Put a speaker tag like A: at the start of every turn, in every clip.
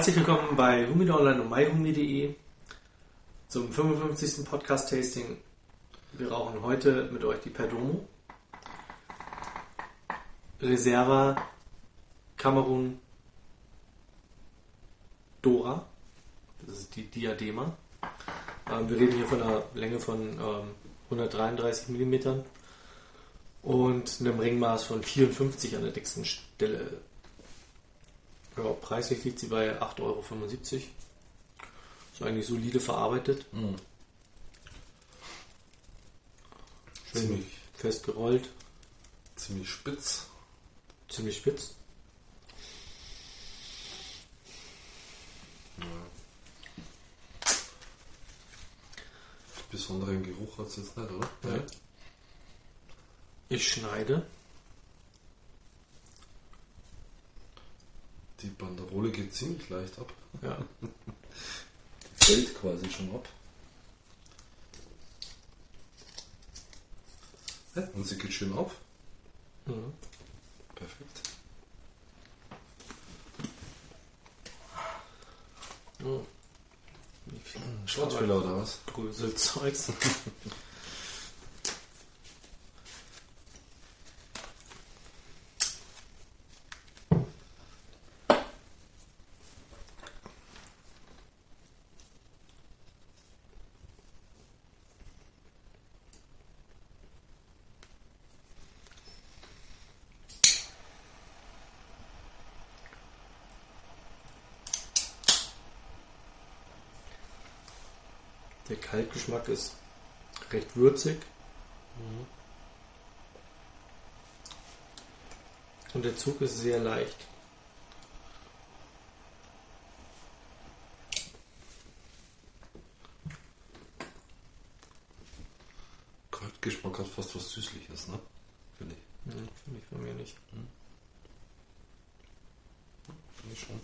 A: Herzlich willkommen bei Humidor Online und myhumi.de zum 55. Podcast-Tasting. Wir rauchen heute mit euch die Perdomo. Reserva Kamerun Dora. Das ist die Diadema. Ähm, wir reden hier von einer Länge von ähm, 133 mm und einem Ringmaß von 54 an der dicksten Stelle. Ja, preislich liegt sie bei 8,75 Euro. Ist eigentlich solide verarbeitet.
B: Mhm.
A: Schön
B: Ziemlich.
A: fest gerollt.
B: Ziemlich spitz.
A: Ziemlich spitz.
B: Besonderen Geruch hat es jetzt nicht, oder?
A: Ja. Ich schneide.
B: Die Banderole geht ziemlich leicht ab.
A: Ja.
B: Die fällt quasi schon ab. Ja, und sie geht schön auf.
A: Mhm.
B: Perfekt.
A: Wie viel
B: Schwarzfehler oder was?
A: Bröselzeugs. Der Kaltgeschmack ist recht würzig. Und der Zug ist sehr leicht.
B: Kaltgeschmack hat fast was Süßliches, ne? Finde ich.
A: Hm, Finde ich bei mir nicht.
B: Finde ich schon.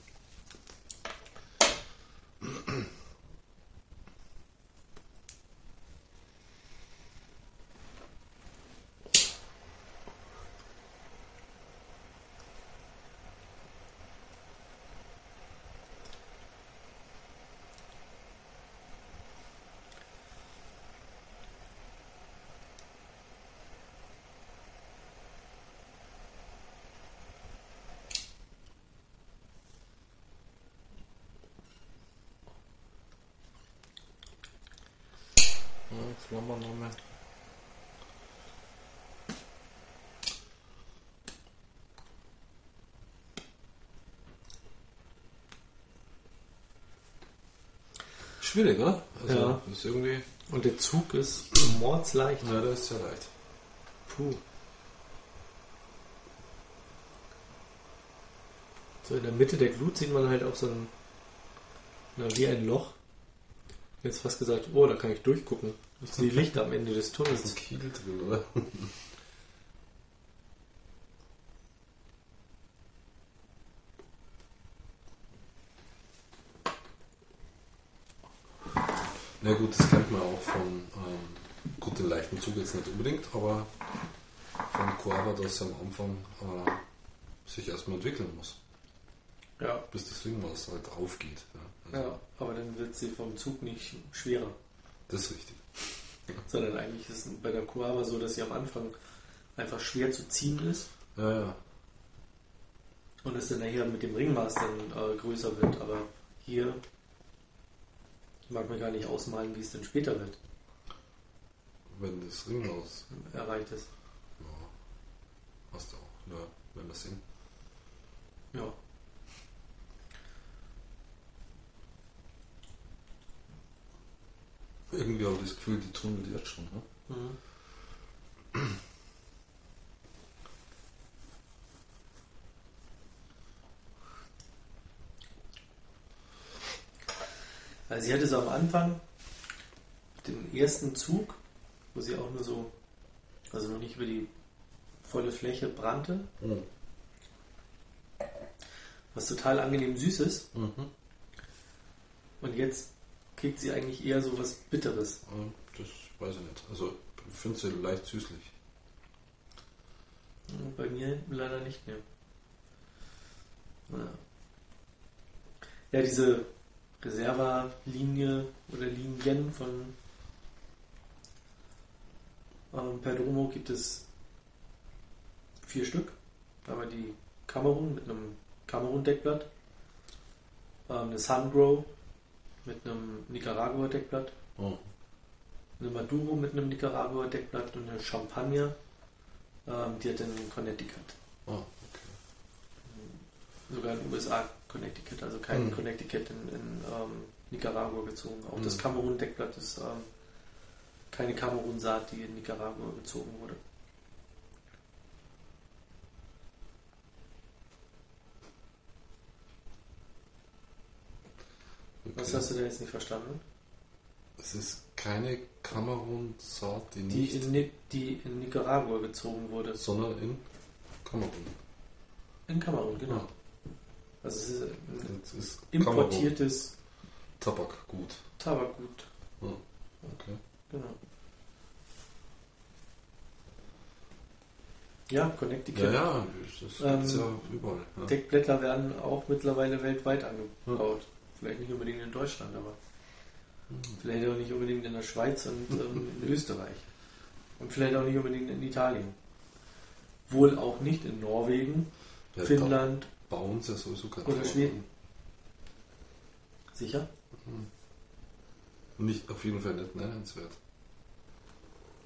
A: Jetzt wollen wir nochmal.
B: Schwierig, oder? Also,
A: Ja.
B: Ist irgendwie.
A: Und der Zug ist mordsleicht.
B: Ja, der ist sehr leicht.
A: Puh. So in der Mitte der Glut sieht man halt auch so ein, na, wie ein Loch. Jetzt fast gesagt, oh, da kann ich durchgucken. Ich sehe Licht am Ende des
B: Da ist ein
A: Tunnels.
B: Kiel drin, oder? Na gut, das kennt man auch von, ähm, gut, den leichten Zug jetzt nicht unbedingt, aber von Coava, dass er am Anfang äh, sich erstmal entwickeln muss,
A: Ja,
B: bis das Ringmaß halt aufgeht. Ja. Also,
A: ja, aber dann wird sie vom Zug nicht schwerer.
B: Das ist richtig.
A: Sondern eigentlich ist es bei der Kuava so, dass sie am Anfang einfach schwer zu ziehen ist
B: Ja, ja.
A: und es dann nachher mit dem Ringmaß dann äh, größer wird. Aber hier mag man gar nicht ausmalen, wie es dann später wird,
B: Wenn das Ringmaß,
A: erreicht ist.
B: ja, hast du auch. Ja, wenn wir sehen.
A: Ja.
B: Irgendwie habe ich das Gefühl, die tunnelt jetzt schon. Ne?
A: Mhm. Also sie hatte so am Anfang den ersten Zug, wo sie auch nur so, also noch nicht über die volle Fläche brannte,
B: Mhm.
A: was total angenehm süß ist.
B: Mhm.
A: Und jetzt kriegt sie eigentlich eher so was Bitteres.
B: Das weiß ich nicht. Also, ich finde sie leicht süßlich.
A: Bei mir leider nicht mehr. Ja. Ja, diese Reserva-Linie oder Linien von ähm, Perdomo gibt es vier Stück. Einmal die Kamerun mit einem Kamerun-Deckblatt, ähm, eine Sungrow mit einem Nicaragua-Deckblatt,
B: Oh.
A: eine Maduro mit einem Nicaragua-Deckblatt und eine Champagner, ähm, die hat in Connecticut.
B: Oh, okay.
A: Sogar in den USA Connecticut, also kein
B: Mhm.
A: Connecticut in, in ähm, Nicaragua gezogen. Auch das
B: Mhm.
A: Kamerun-Deckblatt ist ähm, keine Kamerun-Saat, die in Nicaragua gezogen wurde. Was hast du da jetzt nicht verstanden?
B: Es ist keine Kamerun-Saat, die
A: Die
B: nicht,
A: in, Ni- die in Nicaragua gezogen wurde.
B: sondern in Kamerun.
A: In Kamerun, genau.
B: Ja.
A: Also es ist ein
B: Es ist
A: importiertes
B: Kamerun. Tabakgut.
A: Tabakgut.
B: Okay.
A: Genau. Ja, Connecticut.
B: Ja, ja, das gibt's
A: Ähm,
B: ja überall. Ja.
A: Deckblätter werden auch mittlerweile weltweit angebaut. Vielleicht nicht unbedingt in Deutschland, aber vielleicht auch nicht unbedingt in der Schweiz und ähm, in Österreich. Und vielleicht auch nicht unbedingt in Italien. Wohl auch nicht in Norwegen,
B: Ja,
A: Finnland,
B: bauen sie ja sowieso kein
A: Oder Schweden. sicher?
B: an. Nicht, auf jeden Fall nicht nennenswert.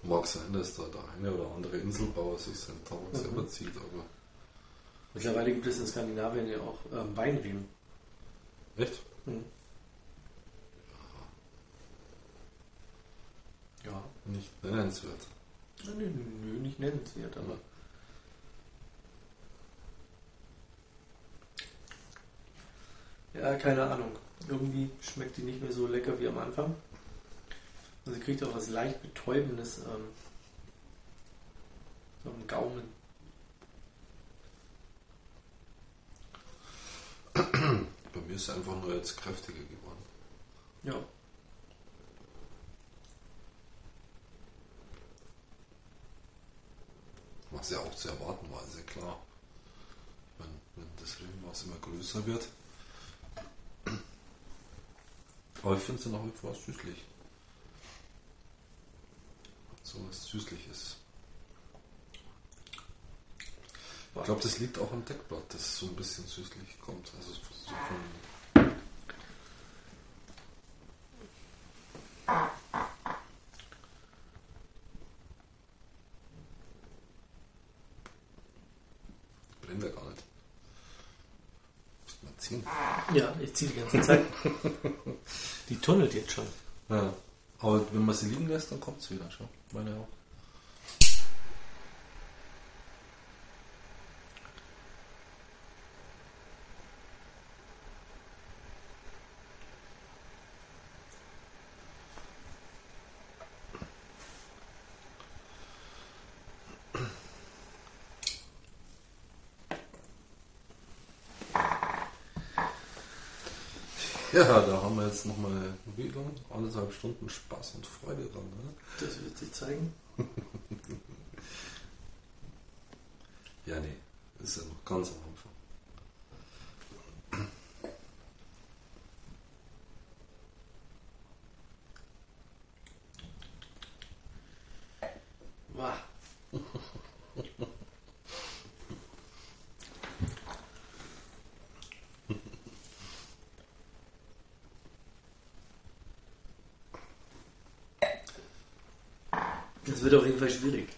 B: Mag sein, dass da der eine oder andere Inselbauer sich seinen Tabak
A: Mhm.
B: selber zieht, aber.
A: Mittlerweile gibt es in Skandinavien ja auch ähm, Weinreben.
B: Echt?
A: Mhm. Ja.
B: Nicht nennenswert.
A: Nö, nö, nö, nicht nennenswert, aber. Ja, keine Ahnung. Irgendwie schmeckt die nicht mehr so lecker wie am Anfang. Und sie kriegt auch was leicht Betäubendes ähm, am Gaumen.
B: Bei mir ist er einfach nur jetzt kräftiger geworden.
A: Ja.
B: Was ja auch zu erwarten war, ist ja klar. Wenn, wenn das Regenwasser immer größer wird. Aber ich finde es nach wie vor süßlich. So was Süßliches. Ich glaube, das liegt auch am Deckblatt, das so ein bisschen süßlich kommt. Also von, brennt ja gar nicht. Muss man ziehen.
A: Ja, ich ziehe die ganze Zeit. die tunnelt jetzt schon.
B: Ja. Aber wenn man sie liegen lässt, dann kommt es wieder. Schau. Meine auch. Ja, da haben wir jetzt nochmal wieder anderthalb Stunden Spaß und Freude dran. Ne?
A: Das wird sich zeigen.
B: Ja, nee, ist ja noch ganz am Anfang.
A: Wah. Das wird auf jeden Fall schwierig.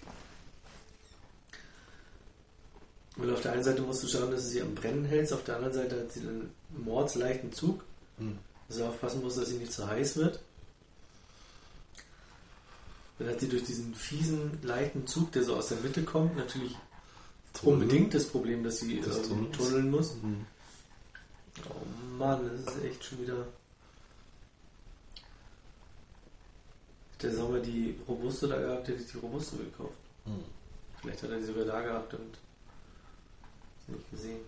A: Weil auf der einen Seite musst du schauen, dass du sie am Brennen hältst, auf der anderen Seite hat sie einen mordsleichten Zug.
B: Hm.
A: Also aufpassen musst, dass sie nicht zu heiß wird. Dann hat sie durch diesen fiesen, leichten Zug, der so aus der Mitte kommt, natürlich unbedingt das Problem, dass sie
B: Das Tunnels.
A: tunneln muss.
B: Hm.
A: Oh Mann, das ist echt schon wieder. Der Sommer die Robuste da gehabt, hätte ich die Robuste gekauft.
B: Hm.
A: Vielleicht hat er die sogar da gehabt und sie nicht gesehen.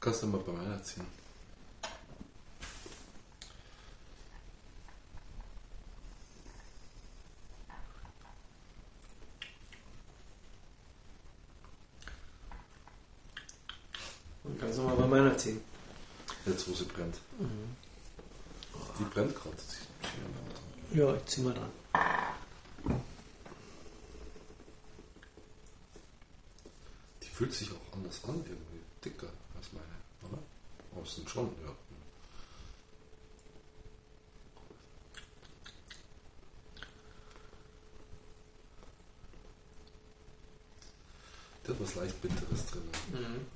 B: Kannst du mal bei meiner ziehen.
A: Und kannst du mal bei meiner ziehen.
B: Jetzt, wo sie brennt.
A: Mhm.
B: Die brennt gerade.
A: Ja, ich zieh mal dran.
B: Die fühlt sich auch anders an, irgendwie dicker als meine, oder? Sind schon, ja. Der hat was leicht Bitteres drin.
A: Mhm.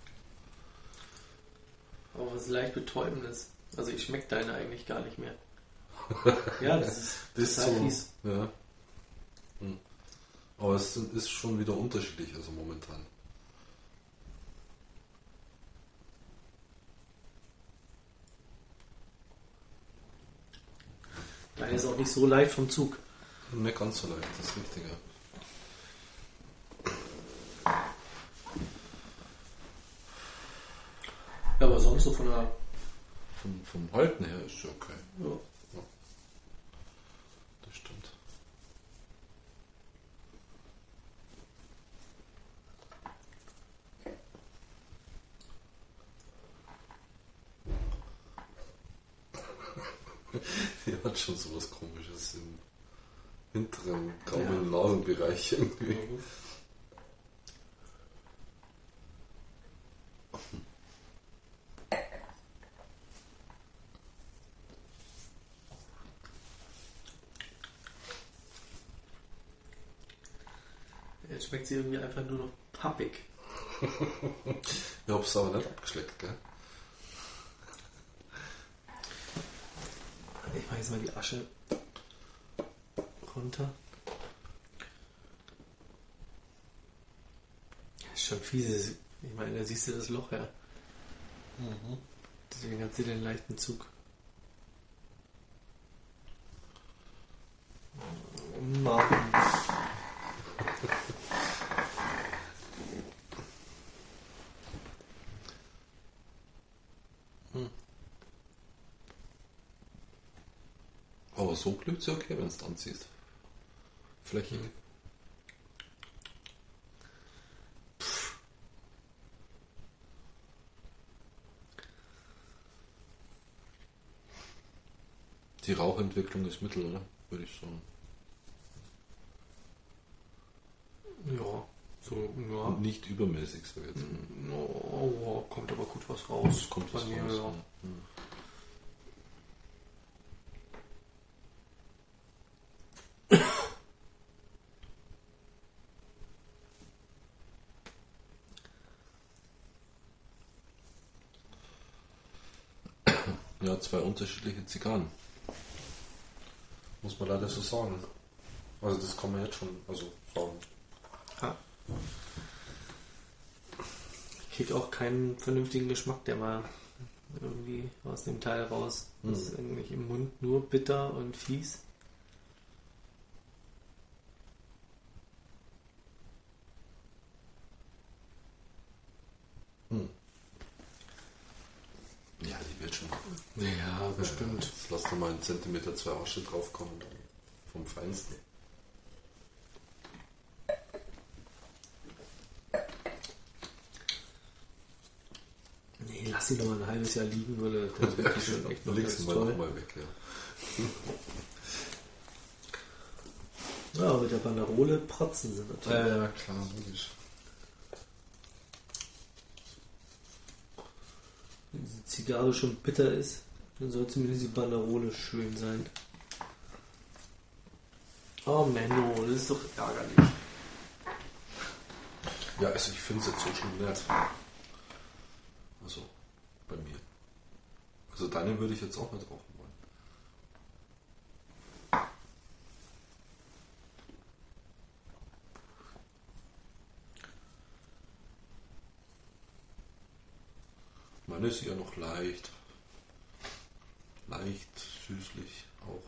A: Aber was leicht betäubendes. Also ich schmecke deine eigentlich gar nicht mehr. Ja, das ist
B: Das ist so,
A: fies.
B: ja. Hm. Aber es ist schon wieder unterschiedlich, also momentan.
A: Deine ist auch nicht so leicht vom Zug.
B: Nicht ganz so leicht, das Richtige.
A: Ja, aber sonst so von der.
B: Vom, vom Halten her ist es okay.
A: Ja.
B: Das stimmt. Die hat schon sowas komisches im hinteren Gaumen-Nasenbereich irgendwie.
A: Jetzt schmeckt sie irgendwie einfach nur noch pappig.
B: Ich hab's aber nicht abgeschleckt, gell?
A: Ich mache jetzt mal die Asche runter. Das ist schon fies. Ich meine, da siehst du das Loch ja. Deswegen hat sie den leichten Zug. Mann.
B: Glückt sie okay, wenn du es anziehst. Flächig. Die Rauchentwicklung ist mittel, oder? Würde ich sagen.
A: Ja, so, ja.
B: Und nicht übermäßig, sag ich jetzt.
A: Oh, kommt aber gut was raus.
B: Kommt was raus.
A: ja.
B: Hm. Ja, zwei unterschiedliche Zigarren. Muss man leider so sagen. Also das kann man jetzt schon also sagen.
A: Ja. Ich krieg auch keinen vernünftigen Geschmack, der mal irgendwie aus dem Teil raus. Das ist irgendwie im Mund nur bitter und fies.
B: Hm. Ja, die wird schon.
A: Ja, bestimmt.
B: Jetzt lass da mal einen Zentimeter zwei Asche draufkommen. Dann vom Feinsten.
A: Nee, lass sie noch mal ein halbes Jahr liegen, würde das wäre schon echt noch ganz
B: mal
A: toll.
B: nochmal weg, ja.
A: Ja, mit der Banderole protzen sie natürlich.
B: ja, klar, logisch.
A: Wenn die Zigarre schon bitter ist, dann soll zumindest die Banderole schön sein. Oh Menno, das ist doch ärgerlich.
B: Ja, also ich finde es jetzt so schon nett. Also, bei mir. Also deine würde ich jetzt auch nicht rauchen wollen. Meine ist eher noch leicht. Leicht, süßlich auch.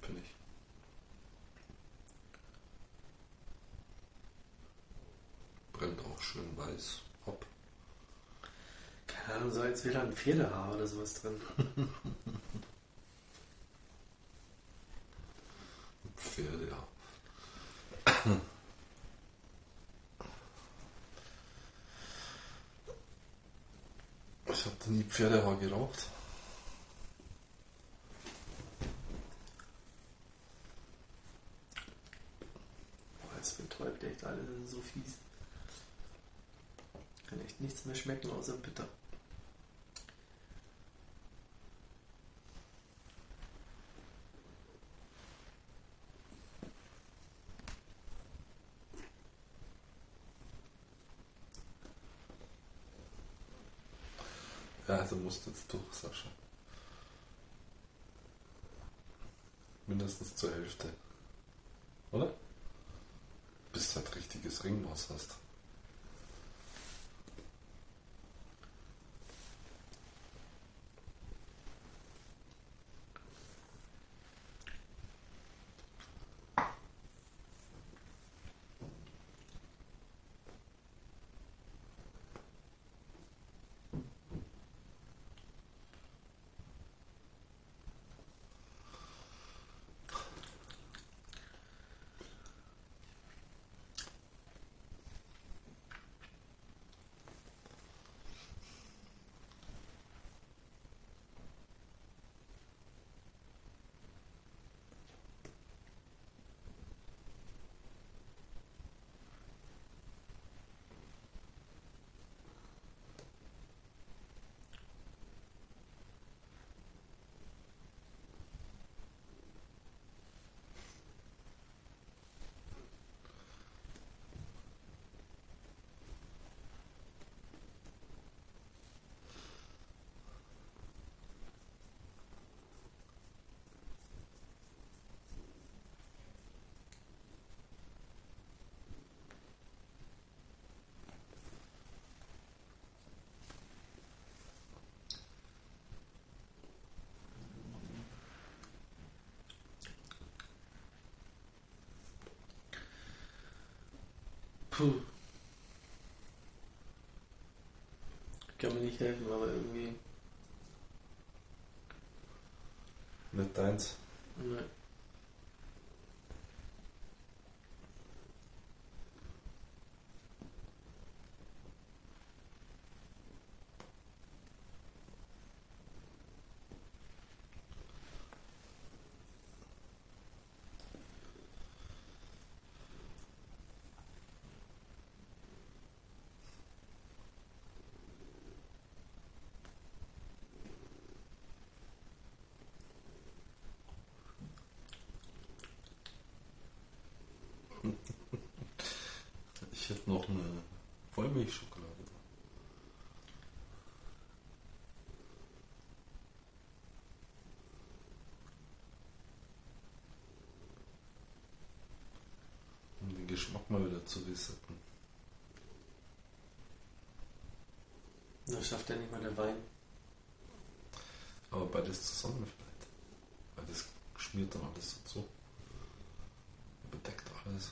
B: Finde ich. Brennt auch schön weiß ab.
A: Keine Ahnung, so als wäre da ein Pferdehaar oder sowas drin.
B: Pferde, ja. Ich habe nie Pferdehaar geraucht?
A: Boah, es betäubt echt alle, das ist so fies. Kann nichts mehr schmecken außer bitter.
B: Ja, du musst jetzt durch, Sascha. Mindestens zur Hälfte. Oder? Bis du halt richtiges Ringmaß hast.
A: Puh. Ich kann mir nicht helfen, aber irgendwie.
B: Nicht deins.
A: Ne.
B: Ich hätte noch eine Vollmilchschokolade. Um den Geschmack mal wieder zu resetten.
A: Das schafft ja nicht mal der Wein.
B: Aber beides zusammen vielleicht. Beides schmiert dann alles so zu. Alles.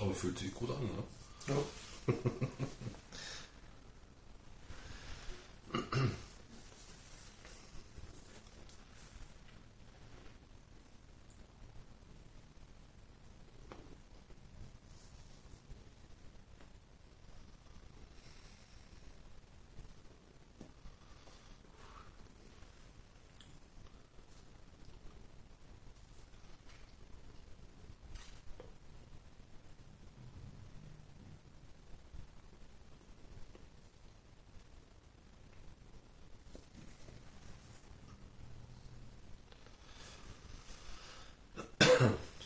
B: Aber fühlt sich gut an, ne?
A: Ja.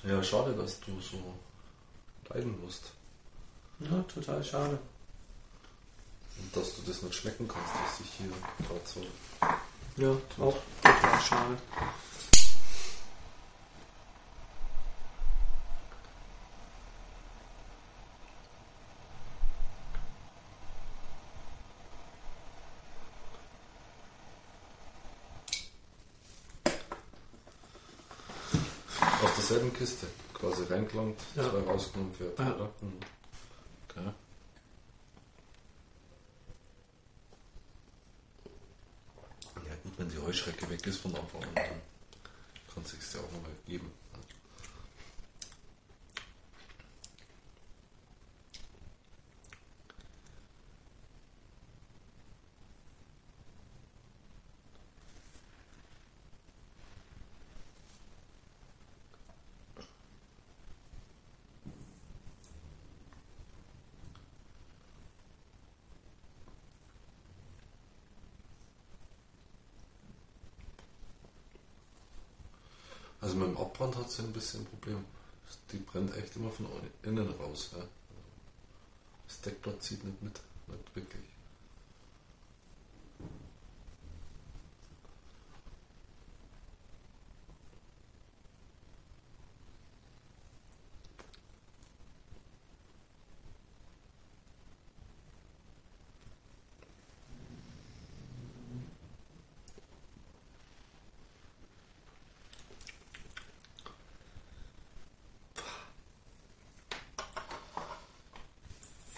B: Ja, schade, dass du so leiden musst.
A: Ja, total schade.
B: Und dass du das nicht schmecken kannst, dass ich hier gerade so.
A: Ja, auch total schade.
B: Kiste quasi reingelangt,
A: ja.
B: zwei rausgenommen wird,
A: ja.
B: oder? Mhm. Okay. Ja gut, wenn die Heuschrecke weg ist von Anfang an, dann kann es sich ja auch nochmal geben. Sie ein bisschen ein Problem. Die brennt echt immer von innen raus. Ja. Das Deckblatt zieht nicht mit, nicht wirklich.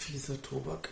A: Fieser Tobak.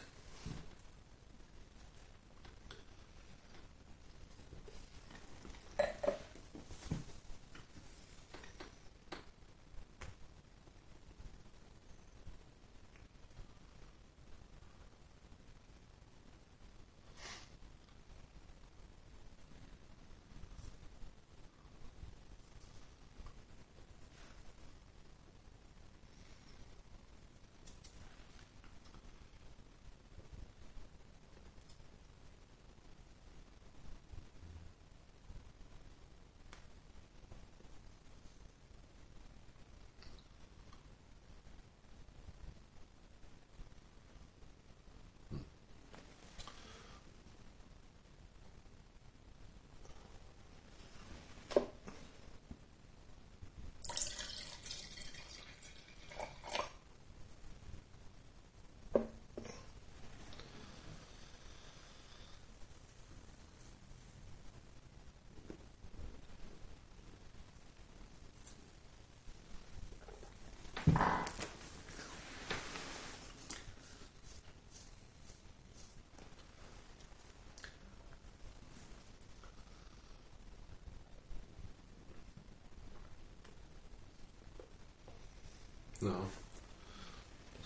B: Ja.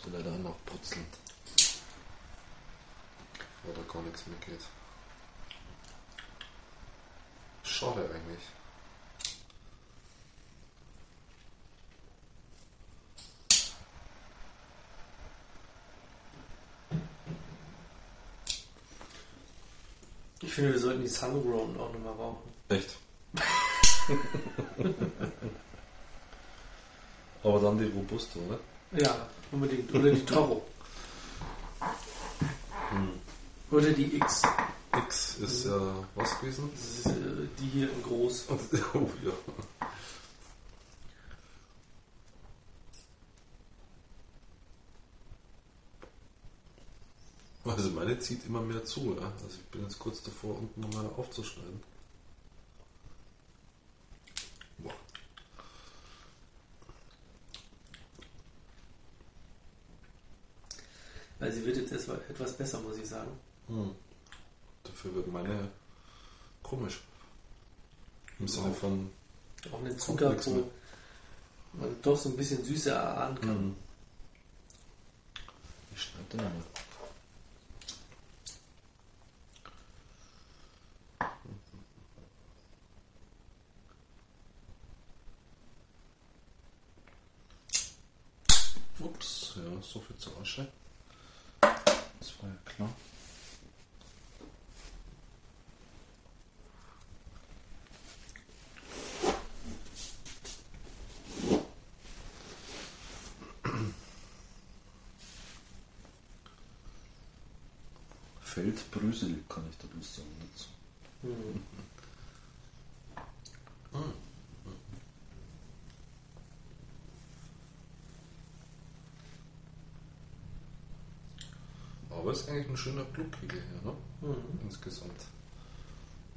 B: So leider auch noch putzen. Oder gar nichts mehr geht. Schade eigentlich.
A: Ich finde, wir sollten die Sungrown auch nochmal rauchen.
B: Echt? Aber dann die Robusto, oder?
A: Ja, unbedingt. Oder die Toro. Oder die X.
B: X ist ja was gewesen?
A: Ist äh, die hier in groß.
B: Oh ja. Also meine zieht immer mehr zu, ja. Also ich bin jetzt kurz davor, unten nochmal aufzuschneiden.
A: Weil sie wird jetzt erst mal etwas besser, muss ich sagen.
B: Hm. Dafür wird meine komisch. Im Sinne von.
A: Auch eine Zucker, wo man doch so ein bisschen Süße erahnen kann.
B: Hm. Ich schneide den mal. Ups, ja, so viel zur Asche. Das war ja klar. Feldbrüsel kann ich da bloß sagen dazu.
A: Mhm.
B: Aber ist eigentlich ein schöner Glückkegel hier, ne?
A: Mhm.
B: Insgesamt.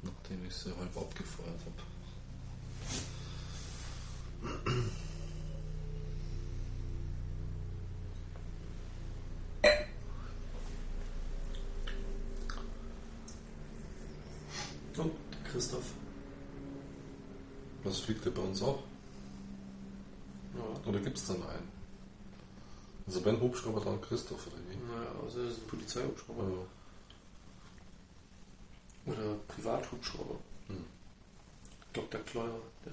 B: Nachdem ich sie halb abgefeuert habe.
A: Und Christoph.
B: Was fliegt der bei uns auch?
A: Ja.
B: Oder gibt es dann einen? Also wenn Hubschrauber, dann Christoph oder wie?
A: Naja, also das ist ein Polizeihubschrauber.
B: Ja.
A: Oder Privathubschrauber.
B: Hm.
A: Dr. Kleuer. Der.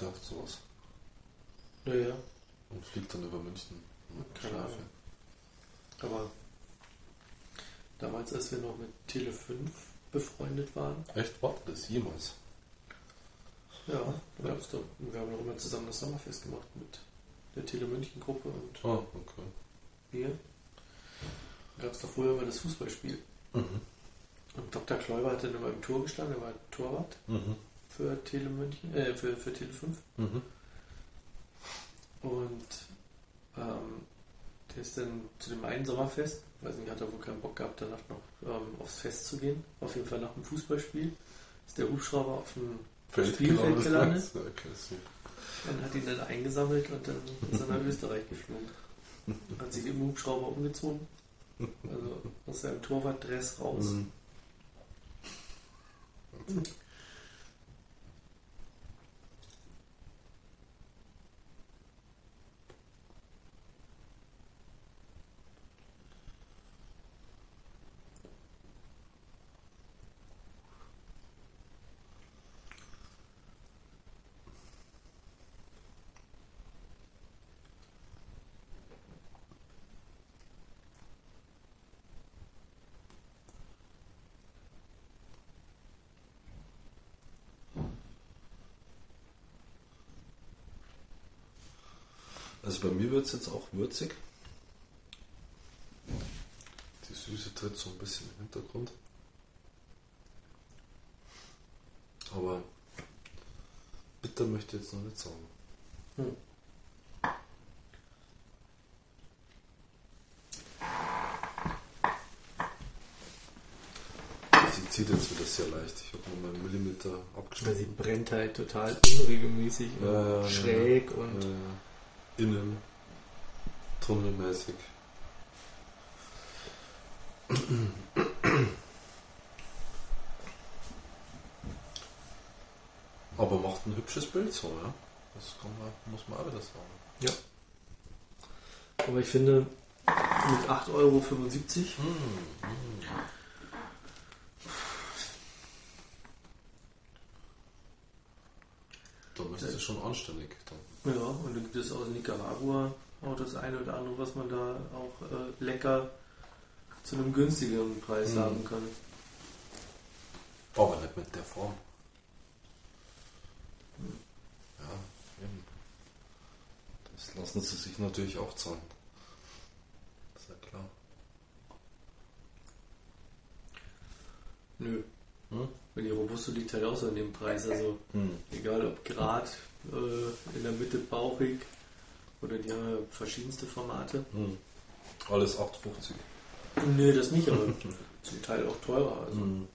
B: Der hat sowas.
A: Ja, ja.
B: Und fliegt dann über München.
A: Keine. Ahnung. Aber damals, als wir noch mit Tele 5 befreundet waren,
B: Echt? War das jemals?
A: ja, doch, wir haben noch immer zusammen das Sommerfest gemacht mit der Tele München Gruppe und
B: Ah, okay.
A: mir. Da gab es doch früher immer das Fußballspiel.
B: Mhm.
A: Und Dr. Kleuber hat dann immer im Tor gestanden, er war Torwart
B: Mhm.
A: für Tele München, äh, für, für Tele 5.
B: Mhm.
A: Und ähm, der ist dann zu dem einen Sommerfest, weiß nicht, hat er wohl keinen Bock gehabt, danach noch ähm, aufs Fest zu gehen. Auf jeden Fall nach dem Fußballspiel ist der Hubschrauber auf dem Spielfeld gelandet
B: okay.
A: Und hat ihn dann eingesammelt und dann ist er nach Österreich geflogen. Hat sich im Hubschrauber umgezogen, also aus seinem Torwartdress raus.
B: Mhm. Also bei mir wird es jetzt auch würzig. Die Süße tritt so ein bisschen im Hintergrund. Aber bitter möchte ich jetzt noch nicht sagen.
A: Hm.
B: Sie zieht jetzt wieder sehr leicht. Ich habe nur meinen Millimeter
A: Weil sie
B: abgeschnitten.
A: brennt halt total unregelmäßig und
B: ja,
A: schräg und
B: Äh, innen, tunnelmäßig. Aber macht ein hübsches Bild so, ja. Das man, muss man auch wieder sagen.
A: aber ich finde mit 8,75 Euro
B: Da müsste es schon anständig dann.
A: Ja, und dann gibt es aus Nicaragua auch das eine oder andere, was man da auch äh, lecker zu einem günstigeren Preis
B: Mhm.
A: haben kann.
B: Aber nicht mit der Form. Ja, eben. Das lassen sie sich natürlich auch zahlen. Das ist ja klar.
A: Nö.
B: Hm?
A: Weil die Robusto liegt halt auch so in dem Preis. Also
B: Hm.
A: egal ob Grad äh, in der Mitte bauchig oder die haben ja verschiedenste Formate.
B: Hm. Alles 8,50.
A: Nö, das nicht, aber zum Teil auch teurer. Also.
B: Hm.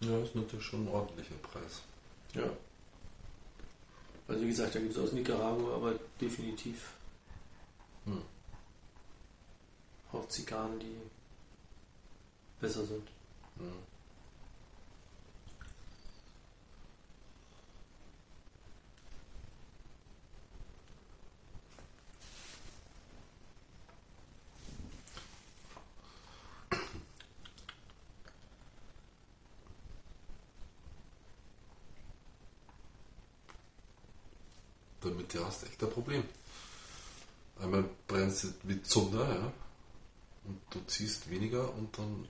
B: Ja, ist natürlich schon ein ordentlicher Preis.
A: Ja. Also wie gesagt, da gibt es aus Nicaragua aber definitiv
B: Hm.
A: auch Zigarren, die besser sind.
B: Hm. Damit du hast echt ein Problem. Einmal brennst du wie Zunder, ja. Und du ziehst weniger und dann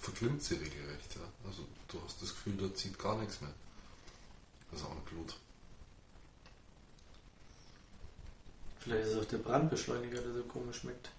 B: verklimmt sie regelrecht, ja. Also du hast das Gefühl, da zieht gar nichts mehr. Auch ein Blut.
A: Vielleicht ist es auch der Brandbeschleuniger, der so komisch schmeckt.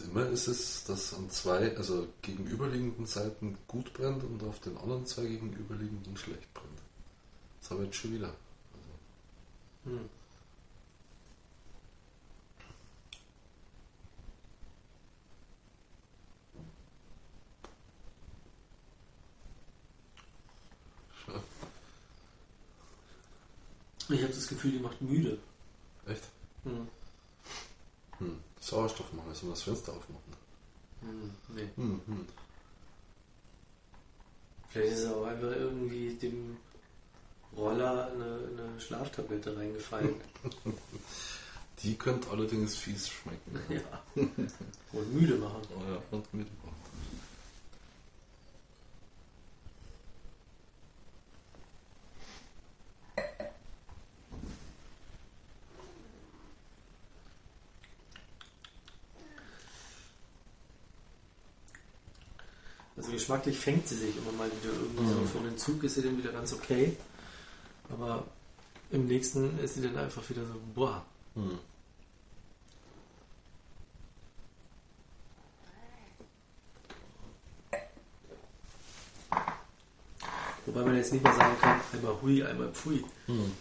B: Und immer ist es, dass an zwei, also gegenüberliegenden Seiten gut brennt und auf den anderen zwei gegenüberliegenden schlecht brennt. Das habe ich jetzt schon wieder.
A: Hm.
B: Ja.
A: Ich habe das Gefühl, die macht müde.
B: Echt?
A: Hm.
B: Hm. Sauerstoff machen, wir das Fenster aufmachen?
A: Hm. Nee.
B: Hm, hm.
A: Vielleicht ist auch einfach irgendwie dem Roller eine, eine Schlaftablette reingefallen.
B: Die könnte allerdings fies schmecken.
A: ja. Und müde machen.
B: Oh ja, und mit.
A: Also geschmacklich fängt sie sich immer mal wieder irgendwie so.
B: Mhm.
A: Für einen Zug ist sie dann wieder ganz okay. Aber im nächsten ist sie dann einfach wieder so, boah.
B: Hm.
A: Wobei man jetzt nicht mehr sagen kann, einmal hui, einmal pfui.
B: Hm.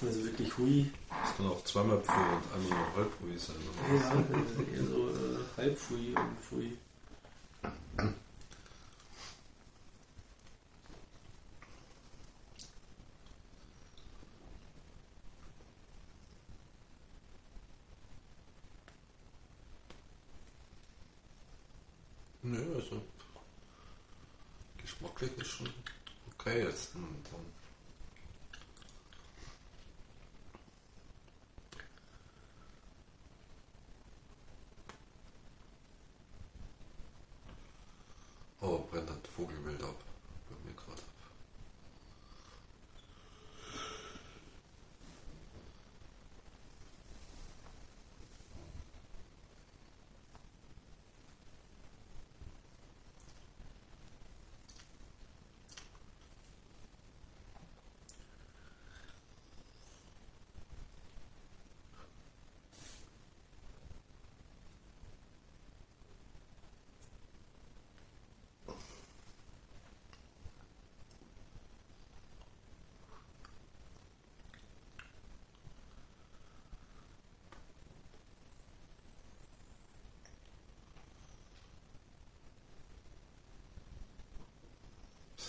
A: Also wirklich hui.
B: Das kann auch zweimal Pfui und einmal nur halb Pfui sein.
A: Ja, also eher so äh, halb pfui und pfui.
B: Nö, also geschmacklich ist schon okay jetzt. Hm, dann. Oh, brennt das Vogelwild ab. Bei mir gerade ab.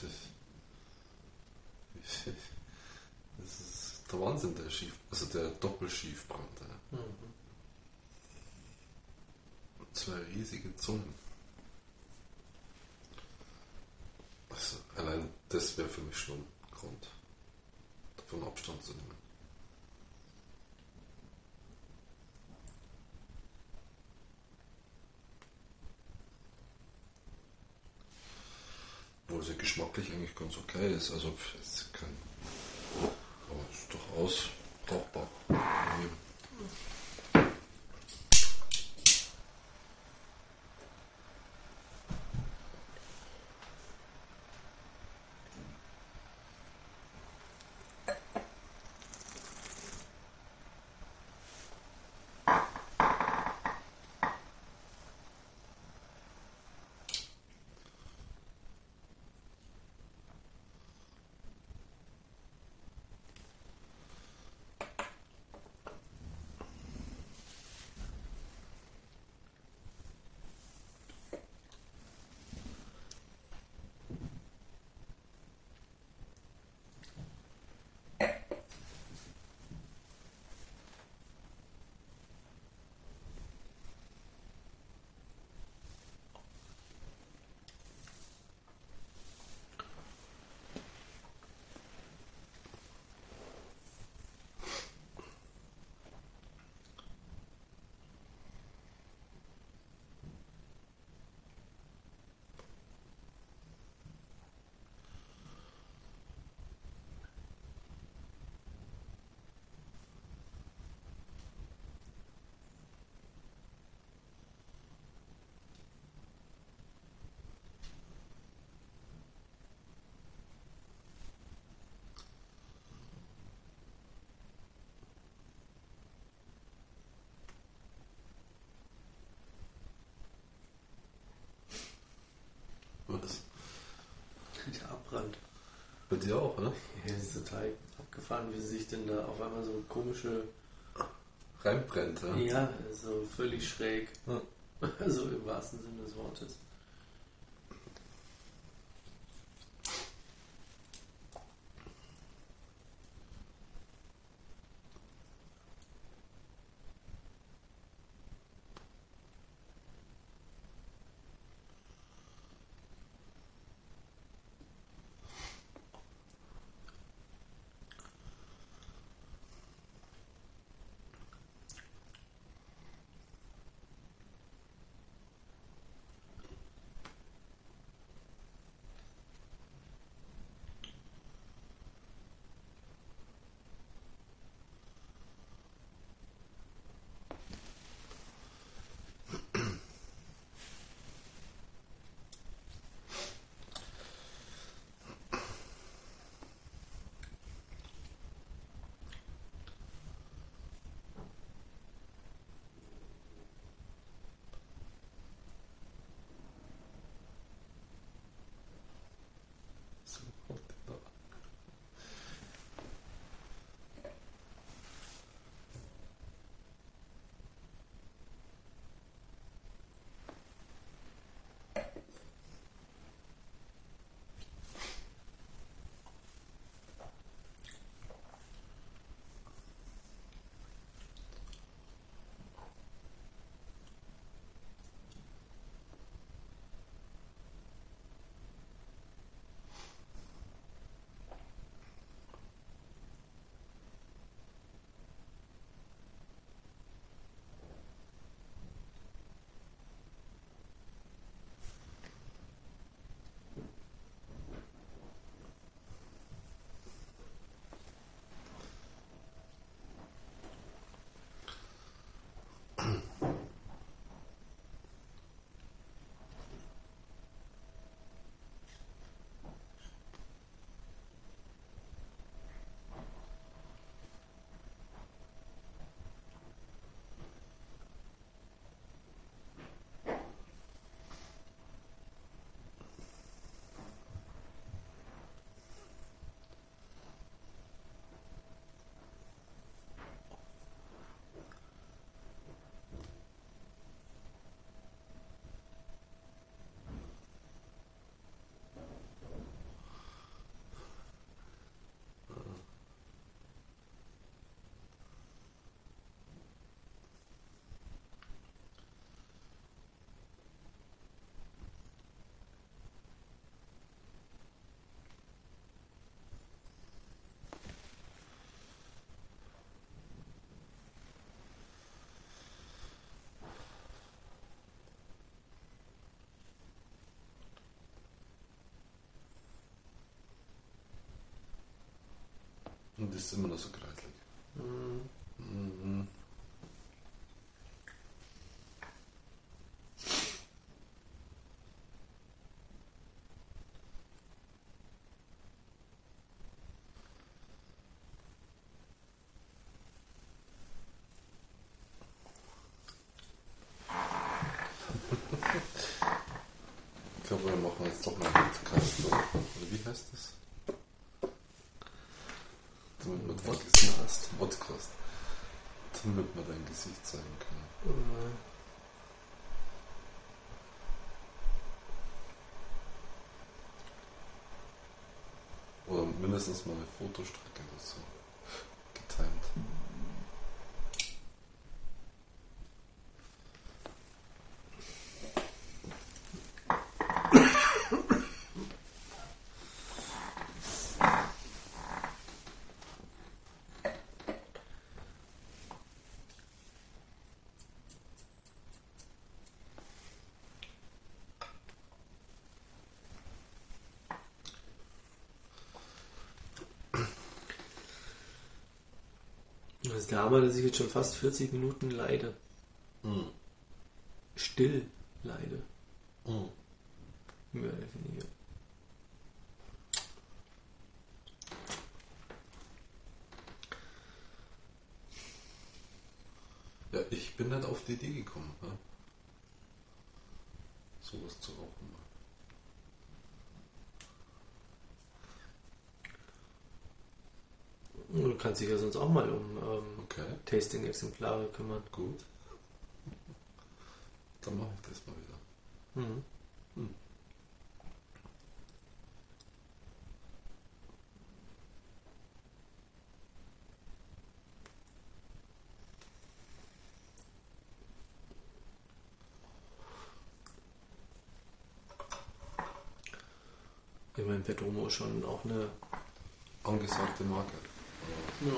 B: Das ist, das ist der Wahnsinn, der Schief, also der Doppelschiefbrand. Ja.
A: Mhm.
B: Zwei riesige Zungen. Also allein das wäre für mich schon ein Grund, davon Abstand zu nehmen. Obwohl sie geschmacklich eigentlich ganz okay ist. Also es ist kein. Aber es ist durchaus brauchbar.
A: Abgebrannt.
B: Bei dir auch, oder?
A: Ja, das ist total abgefahren, wie sie sich denn da auf einmal so komische,
B: Reinbrennt, ja.
A: ja, so völlig schräg,
B: Ja.
A: also im wahrsten Sinne des Wortes.
B: Und das ist immer noch so kreislig.
A: Mhm.
B: Mhm. Ich glaube, wir machen jetzt doch mal einen Podcast, oder? Oder wie heißt das? Damit man dein Gesicht,
A: Podcast.
B: Podcast. Damit man dein Gesicht zeigen kann.
A: Mhm.
B: Oder mindestens mal eine Fotostrecke dazu. Getimt.
A: Das ist der Hammer, dass ich jetzt schon fast 40 Minuten leide.
B: Mhm.
A: Still leide.
B: Mhm.
A: Mehr oder weniger.
B: Ja, ich bin nicht auf die Idee gekommen, ja? sowas zu rauchen.
A: Du kannst dich ja sonst auch mal um ähm,
B: Okay,
A: Tasting-Exemplare kümmern.
B: gut. Dann mache ich das mal wieder.
A: Mhm. Ich meine, Perdomo ist schon auch eine.
B: Angesagte Marke.
A: Ja.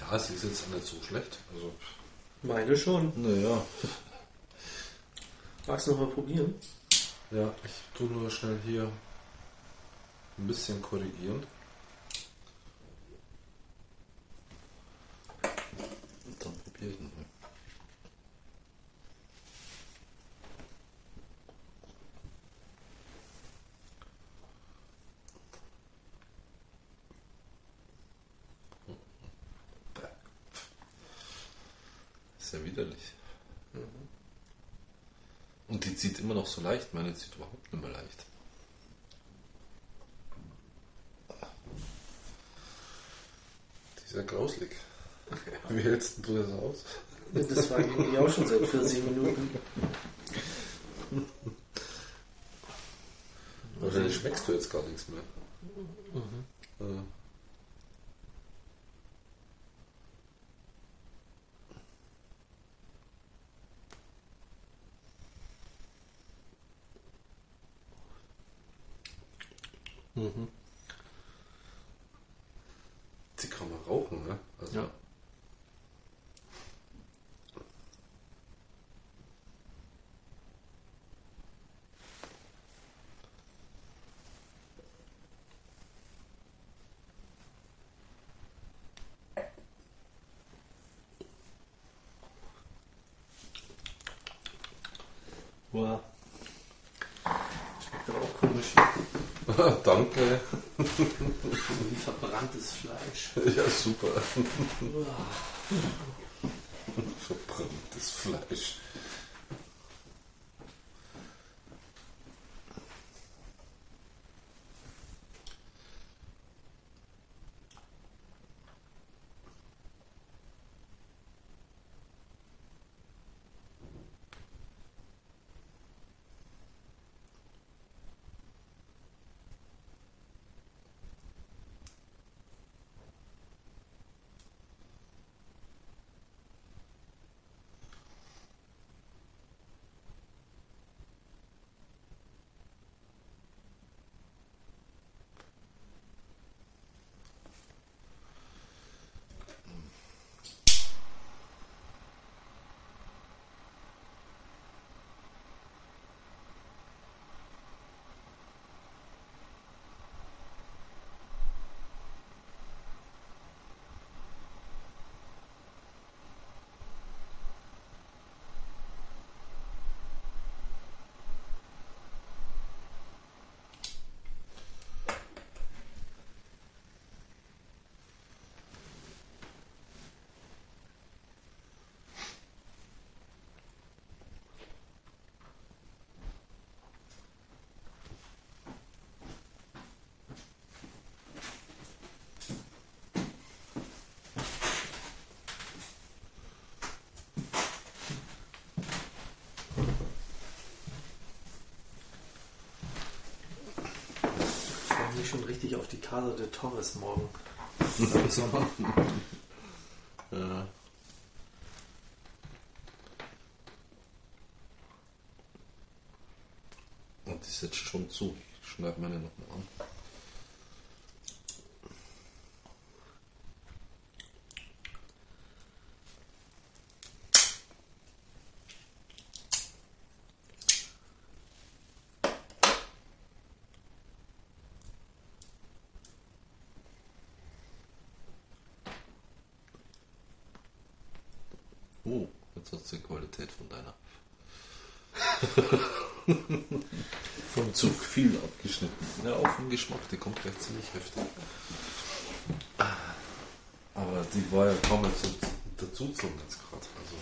B: Ja, sie ist jetzt nicht so schlecht. Also,
A: Meine schon.
B: naja.
A: Magst du noch mal probieren?
B: Ja, ich tue nur schnell hier ein bisschen korrigieren. Und dann probiere ich nochmal. Sehr widerlich. Und die zieht immer noch so leicht. Meine zieht überhaupt nicht mehr leicht. Die ist ja grauslig. Wie hältst du das aus?
A: Das war ich auch schon seit 40 Minuten.
B: Wahrscheinlich schmeckst du jetzt gar nichts mehr. Äh,
A: Mhm.
B: Die kann man rauchen, ne? Also,
A: Ja. Wow. Schmeckt aber auch komisch.
B: Danke.
A: Wie verbranntes Fleisch.
B: Ja, super.
A: Uah.
B: Verbranntes Fleisch.
A: Ich freue mich schon richtig auf die Casa de Torres morgen. Im Sommer.
B: Ja. Und die ist jetzt schon zu. Ich schneide meine nochmal an. Oh, jetzt Qualität von deiner. Vom Zug viel abgeschnitten. Ja, auch vom Geschmack, die kommt gleich ziemlich heftig. Aber die war ja kaum mehr zu, dazu zum jetzt gerade. Also,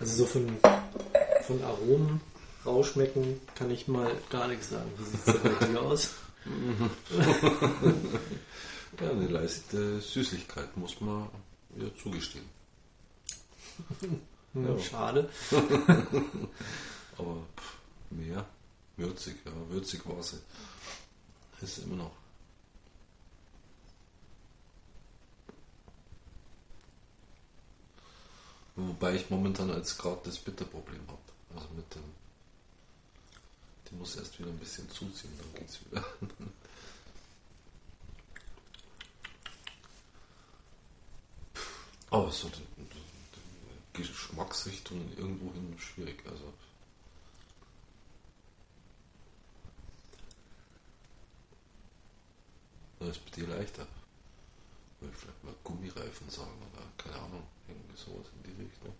A: Also so von, von Aromen ich mal gar nichts sagen. Wie sieht es bei dir aus?
B: Ja, eine leichte Süßlichkeit muss man ihr zugestehen.
A: Hm, Schade.
B: Aber mehr, würzig, ja, würzig war sie. Ist immer noch. Wobei ich momentan als gerade das Bitterproblem habe. Also mit dem. Die muss erst wieder ein bisschen zuziehen, dann geht's wieder. Aber so die, die, die Geschmacksrichtung irgendwohin schwierig. Also Das ist bei dir leichter. Ich vielleicht mal Gummireifen sagen oder keine Ahnung, irgendwie sowas in die Richtung.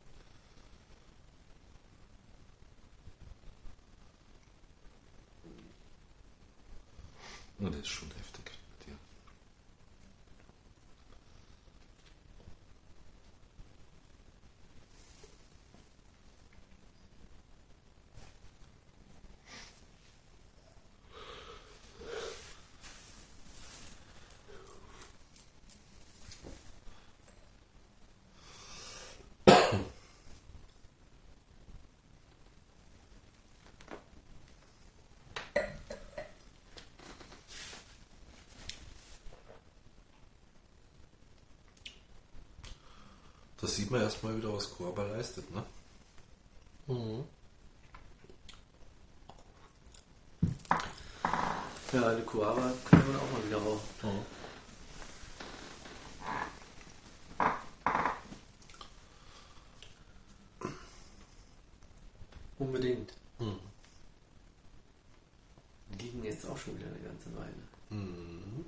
B: Und das ist schon heftig bei dir. Da sieht man erstmal wieder, was Korba leistet, ne?
A: Mhm. Ja, eine Kuava können wir auch mal wieder rauchen. Unbedingt.
B: Mhm.
A: Liegen jetzt auch schon wieder eine ganze Weile.
B: Mhm.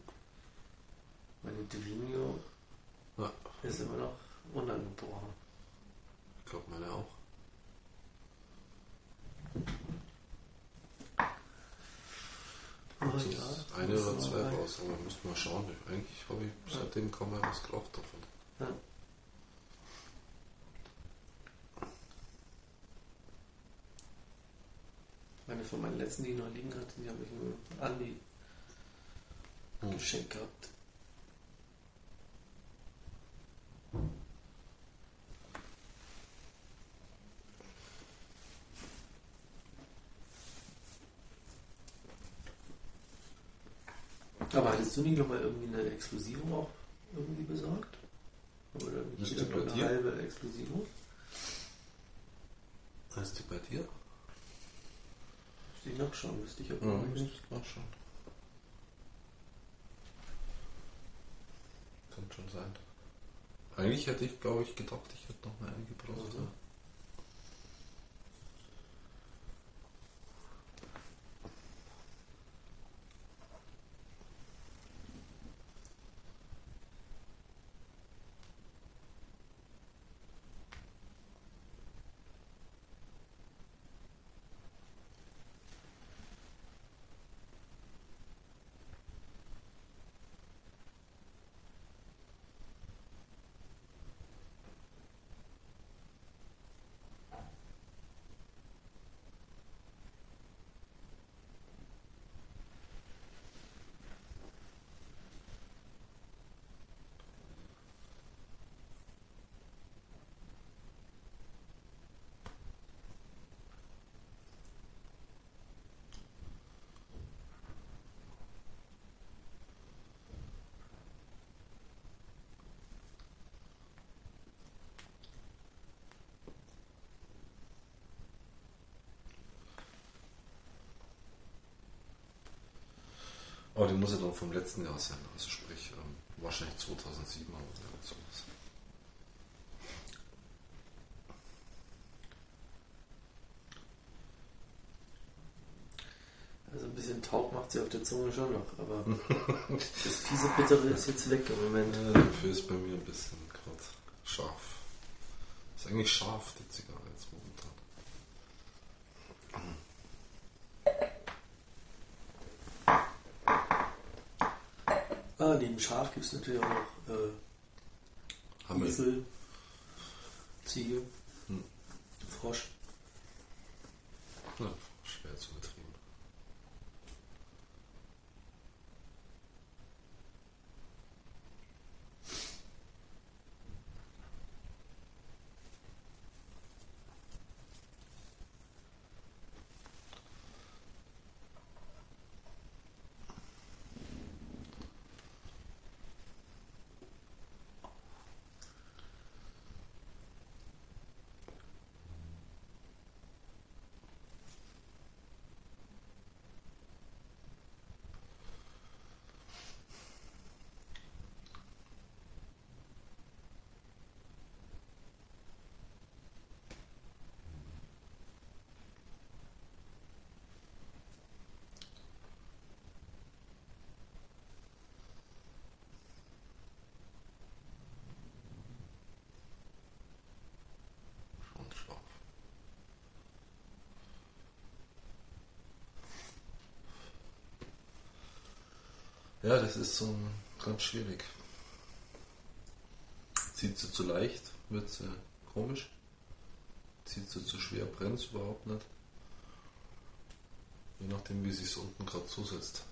A: Meine Divino
B: Ja,
A: ist immer noch unangebrochen.
B: ich glaube meine auch.
A: Oh,
B: Das
A: ja,
B: ist eine
A: muss
B: oder
A: man
B: zwei
A: mal-
B: wir schauen. Eigentlich habe ich seitdem kaum mehr was geraucht davon.
A: Ja. Eine von meinen letzten, die ich noch liegen hatte, die habe ich mir Andi
B: Hm.
A: geschenkt gehabt. Aber hattest du nicht nochmal irgendwie eine Exklusivum auch irgendwie besorgt? Oder nicht noch eine halbe Exklusivum?
B: Ist die bei dir?
A: Müsste ich nachschauen, wüsste ich, ob
B: Ja,
A: ich
B: müsste ich nachschauen. Kann schon sein. Eigentlich hätte ich, glaube ich, gedacht, ich hätte noch mal eine gebraucht.
A: Mhm.
B: Aber die muss ja dann vom letzten Jahr sein. Also sprich, ähm, wahrscheinlich 2007 oder sowas.
A: Also ein bisschen taub macht sie auf der Zunge schon noch, aber das fiese Bittere ist jetzt weg im Moment.
B: Ja, dafür ist bei mir ein bisschen gerade scharf. Ist eigentlich scharf, die Zigarre jetzt momentan.
A: Ah, neben Schaf gibt es natürlich auch noch äh,
B: Hammel.
A: Esel, Ziege,
B: Hm.
A: Frosch.
B: Ja, schwer zu betrieben. Schon scharf. Ja, das ist so ganz schwierig. Zieht sie zu leicht, wird sie komisch. Zieht sie zu schwer, brennt sie überhaupt nicht. Je nachdem, wie es unten gerade zusetzt.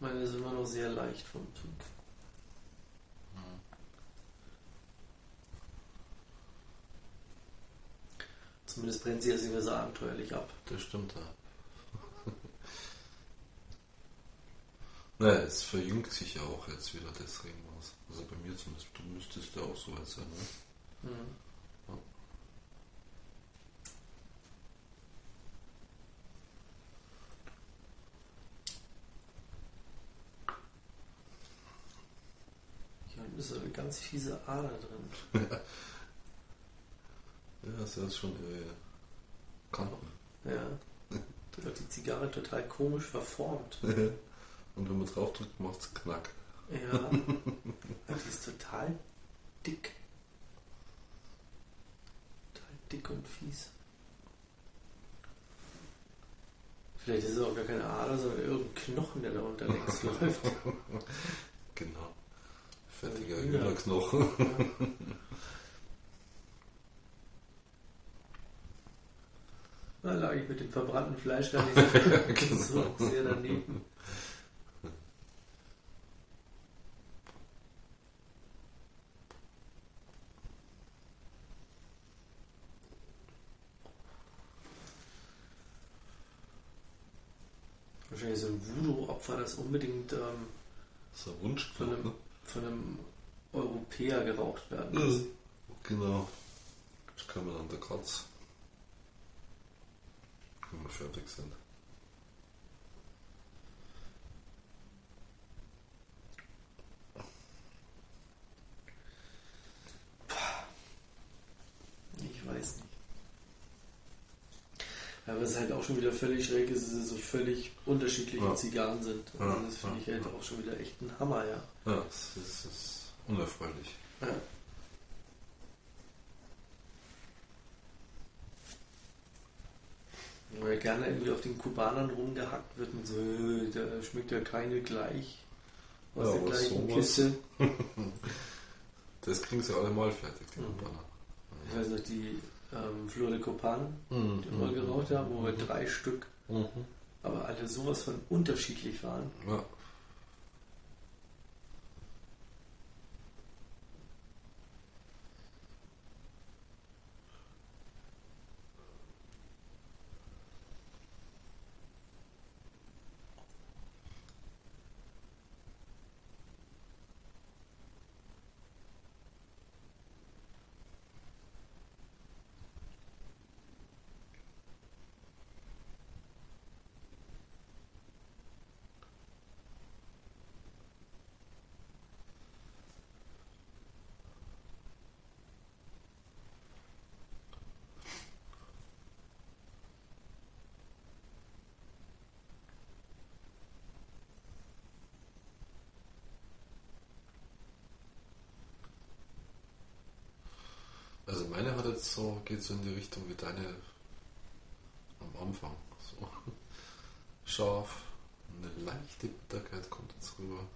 A: Meine ist immer noch sehr leicht vom Typ. Zumindest brennt sie nicht mehr so abenteuerlich ab.
B: Das stimmt, ja. naja, es verjüngt sich ja auch jetzt wieder das Regenmaß. Also bei mir zumindest. Du müsstest ja auch so weit sein, ne?
A: Mhm.
B: Ja.
A: Hier unten ist eine ganz fiese Ader drin.
B: Ja, das ist schon ihre Kanten.
A: Ja. Da wird die Zigarre total komisch verformt.
B: Und wenn man drauf drückt, macht es Knack.
A: Ja. Die ist total dick. Total dick und fies. Vielleicht ist es auch gar keine Ader, sondern irgendein Knochen, der da unterwegs läuft.
B: Genau. Fettiger
A: Ja. Da lag ich mit dem verbrannten Fleisch gar nicht so, so sehr daneben. Wahrscheinlich so ein Voodoo-Opfer, das unbedingt ähm,
B: Das Wunsch
A: von, einem,
B: ne?
A: von einem Europäer geraucht werden muss.
B: Genau. Das kann man an der Katz. Wenn wir fertig sind.
A: Ich weiß nicht. Aber es ist halt auch schon wieder völlig schräg ist, dass es so völlig unterschiedliche
B: Ja.
A: Zigarren sind.
B: Ja,
A: das finde ich halt auch schon wieder echt ein Hammer, ja.
B: Ja, das ist, ist unerfreulich.
A: ja. Weil gerne irgendwie auf den Kubanern rumgehackt wird und so, äh, da schmeckt ja keine gleich aus
B: Ja,
A: der gleichen
B: sowas-
A: Kiste.
B: Das kriegen sie alle mal fertig, die
A: Mhm.
B: Kubaner.
A: Ich weiß noch, die ähm, Flor de Copan,
B: Mhm.
A: die wir geraucht haben, wo wir drei Stück,
B: Mhm.
A: aber alle sowas von unterschiedlich waren.
B: Ja. Also meine hat jetzt so, geht so in die Richtung wie deine am Anfang. So scharf, eine leichte Bitterkeit kommt jetzt rüber.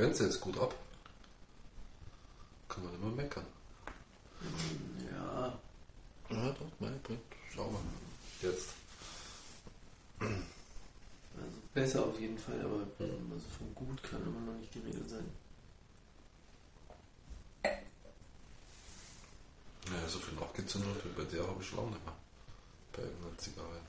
B: Sie jetzt gut ab. Kann man immer meckern.
A: Ja,
B: Ja, doch, mein brennt. Schau mal. Jetzt.
A: also besser auf jeden Fall, aber also von gut kann immer noch nicht die Regel sein.
B: Ja, so viel nachgezündet wie bei der habe ich schon lange nicht mehr. Bei irgendeiner Zigarre.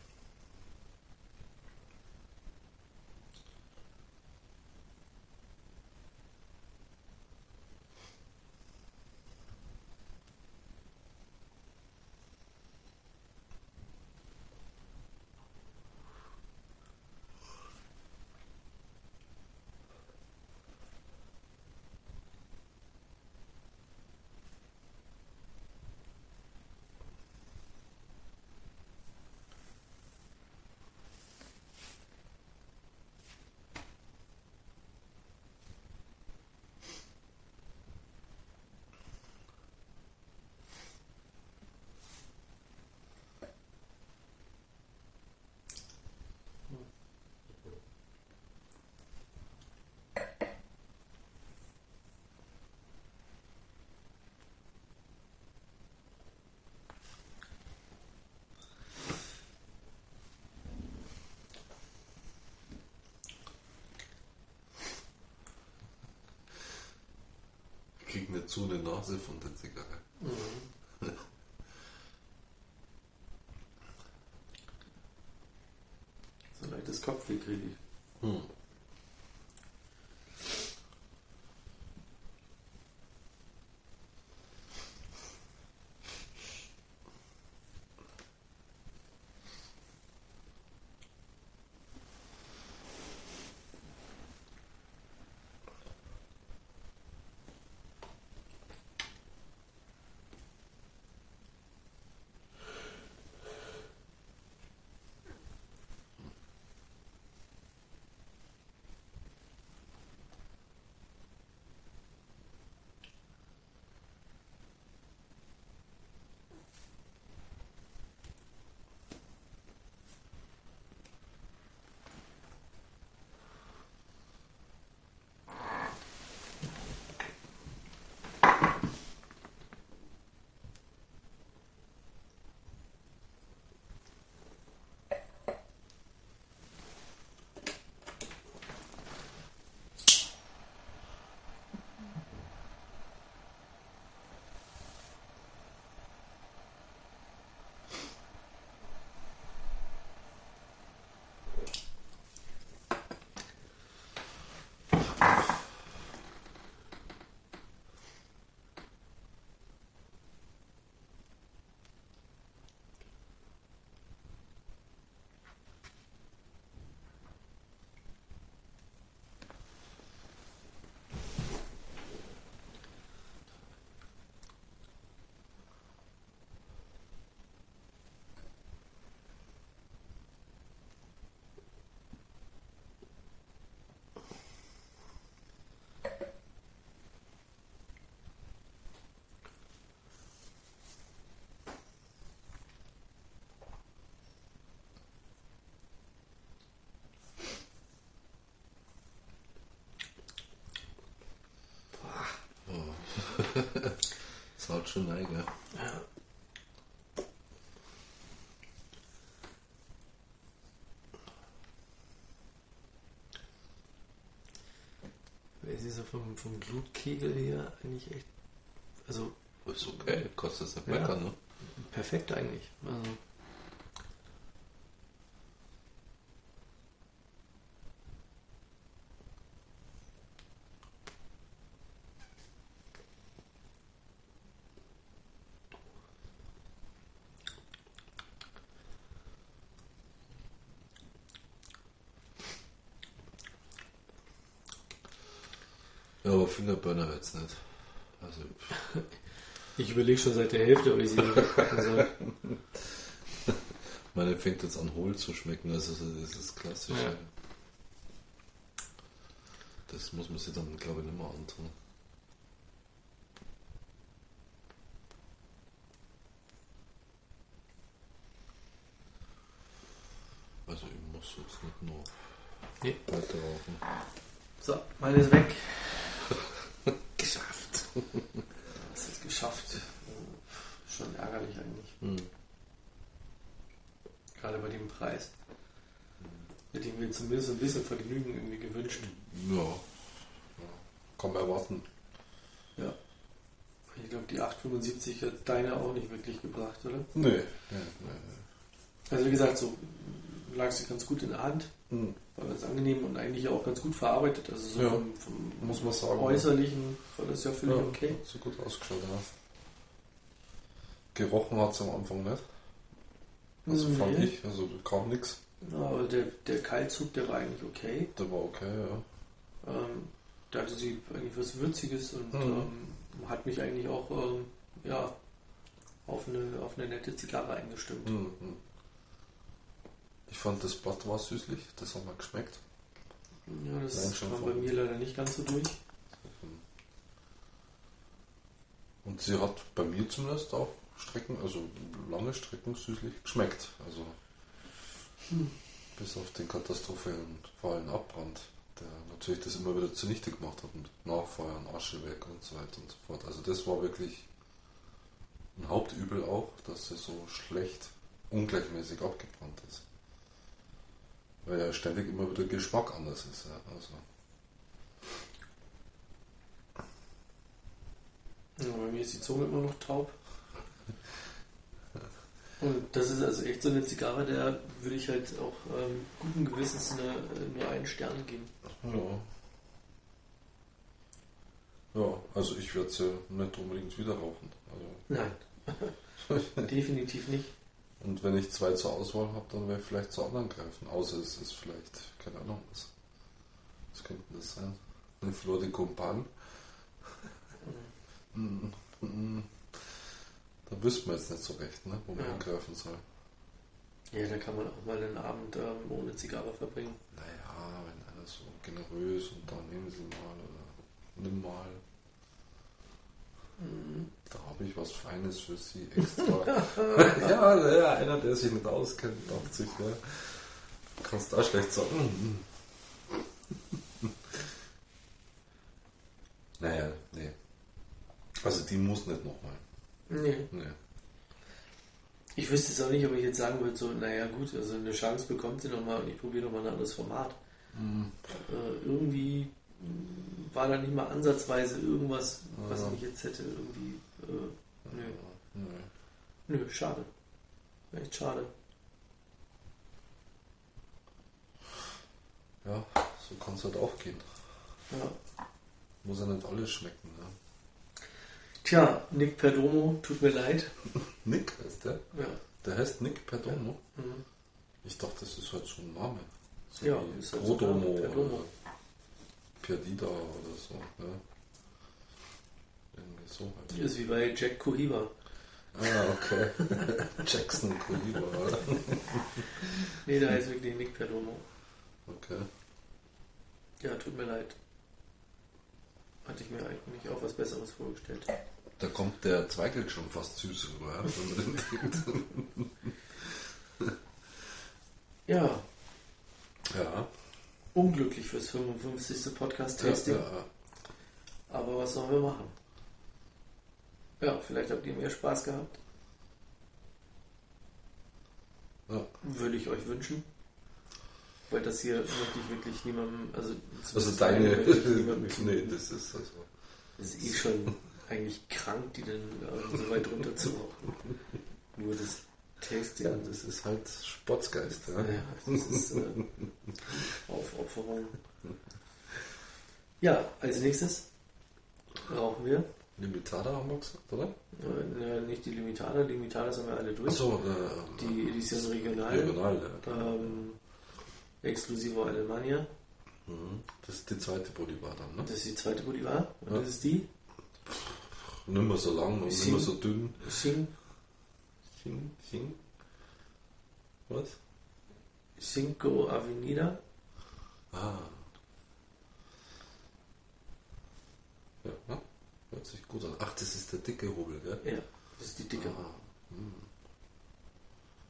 B: Eine zu eine Nase von der Zigarre.
A: So
B: Das haut schon rein, gell?
A: Ja. Es ist ja vom, vom Blutkegel her eigentlich echt, also
B: Ist okay, kostet es
A: Ja.
B: ne?
A: perfekt eigentlich. Also,
B: Ja, aber Fingerburner jetzt nicht. Also,
A: ich überlege schon seit der Hälfte, ob ich sie wegpacken soll.
B: meine fängt jetzt an hohl zu schmecken, also das ist klassisch.
A: Ja.
B: Das muss man sich dann, glaube ich, nicht mehr antun. Also ich muss jetzt nicht noch
A: Nee.
B: weiter rauchen.
A: So, meine ist weg. Das ist geschafft. Schon ärgerlich eigentlich.
B: Hm.
A: Gerade bei dem Preis. Hätte ich mir zumindest ein bisschen Vergnügen irgendwie gewünscht.
B: Ja. ja. Kann man erwarten.
A: Ja. Ich glaube, die 875 hat deine auch nicht wirklich gebracht, oder?
B: Nee. nee, nee,
A: Also wie gesagt, so lag sie ganz gut in der Hand.
B: nee. Hm.
A: War ganz angenehm und eigentlich auch ganz gut verarbeitet. Also so
B: Ja.
A: vom, vom
B: Muss man sagen.
A: Äußerlichen war das ja völlig
B: Ja,
A: okay.
B: so gut ausgeschaut, ja. Gerochen hat es am Anfang nicht. Also
A: Nee.
B: fand ich, also kam nichts.
A: Ja, aber der, der Kaltzug, der war eigentlich okay.
B: Der war okay, ja.
A: Ähm, da hatte sie eigentlich was Würziges und
B: Mhm.
A: ähm, hat mich eigentlich auch ähm, ja, auf, eine, auf eine nette Zigarre eingestimmt.
B: Hm, hm. Ich fand das Blatt war süßlich, das hat mir geschmeckt.
A: Ja, das
B: Nein,
A: kam bei mir leider nicht ganz so durch.
B: Und sie hat bei mir zumindest auch Strecken, also lange Strecken süßlich geschmeckt. Also bis auf den katastrophalen fahlen Abbrand, der natürlich das immer wieder zunichte gemacht hat mit Nachfeuern, Asche weg und so weiter und so fort. Also das war wirklich ein Hauptübel auch, dass sie so schlecht, ungleichmäßig abgebrannt ist. Weil ja ständig immer wieder Geschmack anders ist. Ja. Also,
A: Ja, bei mir ist die Zunge immer noch taub. Und das ist also echt so eine Zigarre, der würde ich halt auch ähm, guten Gewissens eine, äh, nur einen Stern geben.
B: Ja. Ja, also ich werde sie nicht unbedingt wieder rauchen.
A: Nein,
B: Also,
A: definitiv nicht.
B: Und wenn ich zwei zur Auswahl habe, dann werde ich vielleicht zu anderen greifen. Außer es ist vielleicht, keine Ahnung, was. Was könnte das sein? Eine Flor de Compagne? Mm, mm. Da wüsste man jetzt nicht so recht, ne, wo man
A: Ja.
B: hingreifen soll.
A: Ja, da kann man auch mal einen Abend ähm, ohne Zigarre verbringen.
B: Naja, wenn einer so generös und dann nehmen sie mal oder nimm mal.
A: Mhm.
B: Da habe ich was Feines für Sie extra. ja, ja, einer, der sich nicht auskennt, dachte sich, ja, kannst da schlecht sagen. naja, nee. Also die muss nicht nochmal.
A: Nee.
B: Nee.
A: Ich wüsste es auch nicht, ob ich jetzt sagen würde, so, naja gut, also eine Chance bekommt sie nochmal und ich probiere nochmal ein anderes Format. Äh, irgendwie war da nicht mal ansatzweise irgendwas, was
B: Ja.
A: mich jetzt hätte irgendwie. Äh, nö. Nö, schade. Echt schade.
B: Ja, so kann es halt auch gehen.
A: Ja.
B: Muss ja nicht alles schmecken. Ne?
A: Tja, Nick Perdomo, tut mir leid.
B: Nick heißt der?
A: Ja.
B: Der heißt Nick Perdomo?
A: Mhm.
B: Ich dachte, das ist halt so ein Name. So
A: Ja,
B: wie
A: ist halt Perdomo.
B: Oder Perdida oder so. Ja. Irgendwie so halt.
A: Ist wie bei Jack Cohiba.
B: Ah, okay. Jackson Cohiba, oder?
A: Nee, der heißt wirklich Nick Perdomo.
B: Okay.
A: Ja, tut mir leid. Hatte ich mir eigentlich auch was Besseres vorgestellt.
B: Da kommt der Zweigelt schon fast süß rüber, ja, wenn man den trinkt.
A: Ja,
B: Ja.
A: Unglücklich fürs 55. Podcast-Tasting.
B: Ja, ja.
A: Aber was sollen wir machen? Ja, vielleicht habt ihr mehr Spaß gehabt. Würde ich euch wünschen. Weil das hier möchte ich wirklich niemandem, also,
B: Also deine. nee, das ist also.
A: Das ist eh schon eigentlich krank, die dann äh, so weit runter zu rauchen. Nur das Tasting.
B: Ja, das ist halt Sportsgeist, ja.
A: Ja, das ist äh, Aufopferung. Ja, als nächstes rauchen wir.
B: Limitada haben wir gesagt, oder?
A: Äh, ne, nicht die Limitada, die Limitadas haben wir alle durch.
B: Achso, äh,
A: Die Edition Regional.
B: Regional, ja.
A: Ähm, Exclusivo Alemania.
B: Mhm. Das ist die zweite Bolivar dann, ne?
A: Das ist die zweite Bolivar. Und
B: Ja.
A: das ist die
B: Nicht mehr so lang und mehr so dünn.
A: Xing,
B: Xing, Xing. Was?
A: Cinco Avenida.
B: Ah. Ja, ne? hört sich gut an. Ach, das ist der dicke Hobel, gell?
A: Ja, das ist die dicke.
B: Ah.
A: Mhm.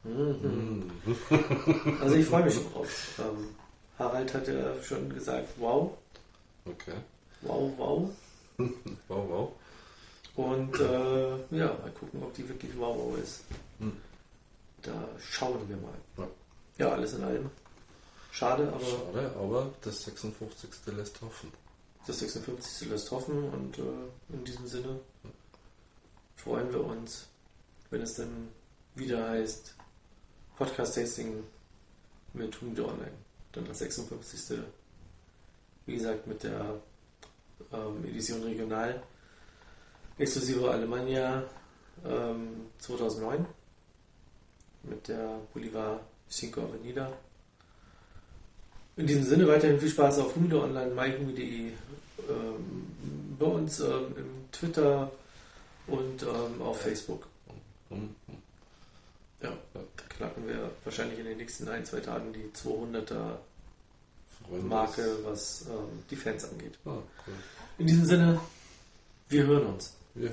B: Mhm.
A: Also ich freue mich schon drauf. Ähm, Harald hat ja schon gesagt, wow,
B: Okay.
A: Wow, wow.
B: Wow, wow.
A: Und äh, ja, mal gucken, ob die wirklich wow, ist.
B: Hm.
A: Da schauen wir mal.
B: Ja.
A: Ja, alles in allem. Schade, aber
B: Schade, aber das 56. lässt hoffen.
A: das 56. lässt hoffen und äh, in diesem Sinne freuen wir uns, wenn es dann wieder heißt Podcast-Tasting mit Humide Online. Dann das 56. Wie gesagt, mit der ähm, Edition Regional exklusive Alemannia ähm, 2009 mit der Bolivar Cinco Avenida. In diesem Sinne weiterhin viel Spaß auf Humide Online, myhumide.de, ähm, bei uns ähm, im Twitter und ähm, auf Facebook. Ja, da knacken wir wahrscheinlich in den nächsten ein, zwei Tagen die 200er
B: Freuen
A: Marke, was ähm, die Fans angeht.
B: Ah, cool.
A: In diesem Sinne, wir hören uns.
B: Yeah.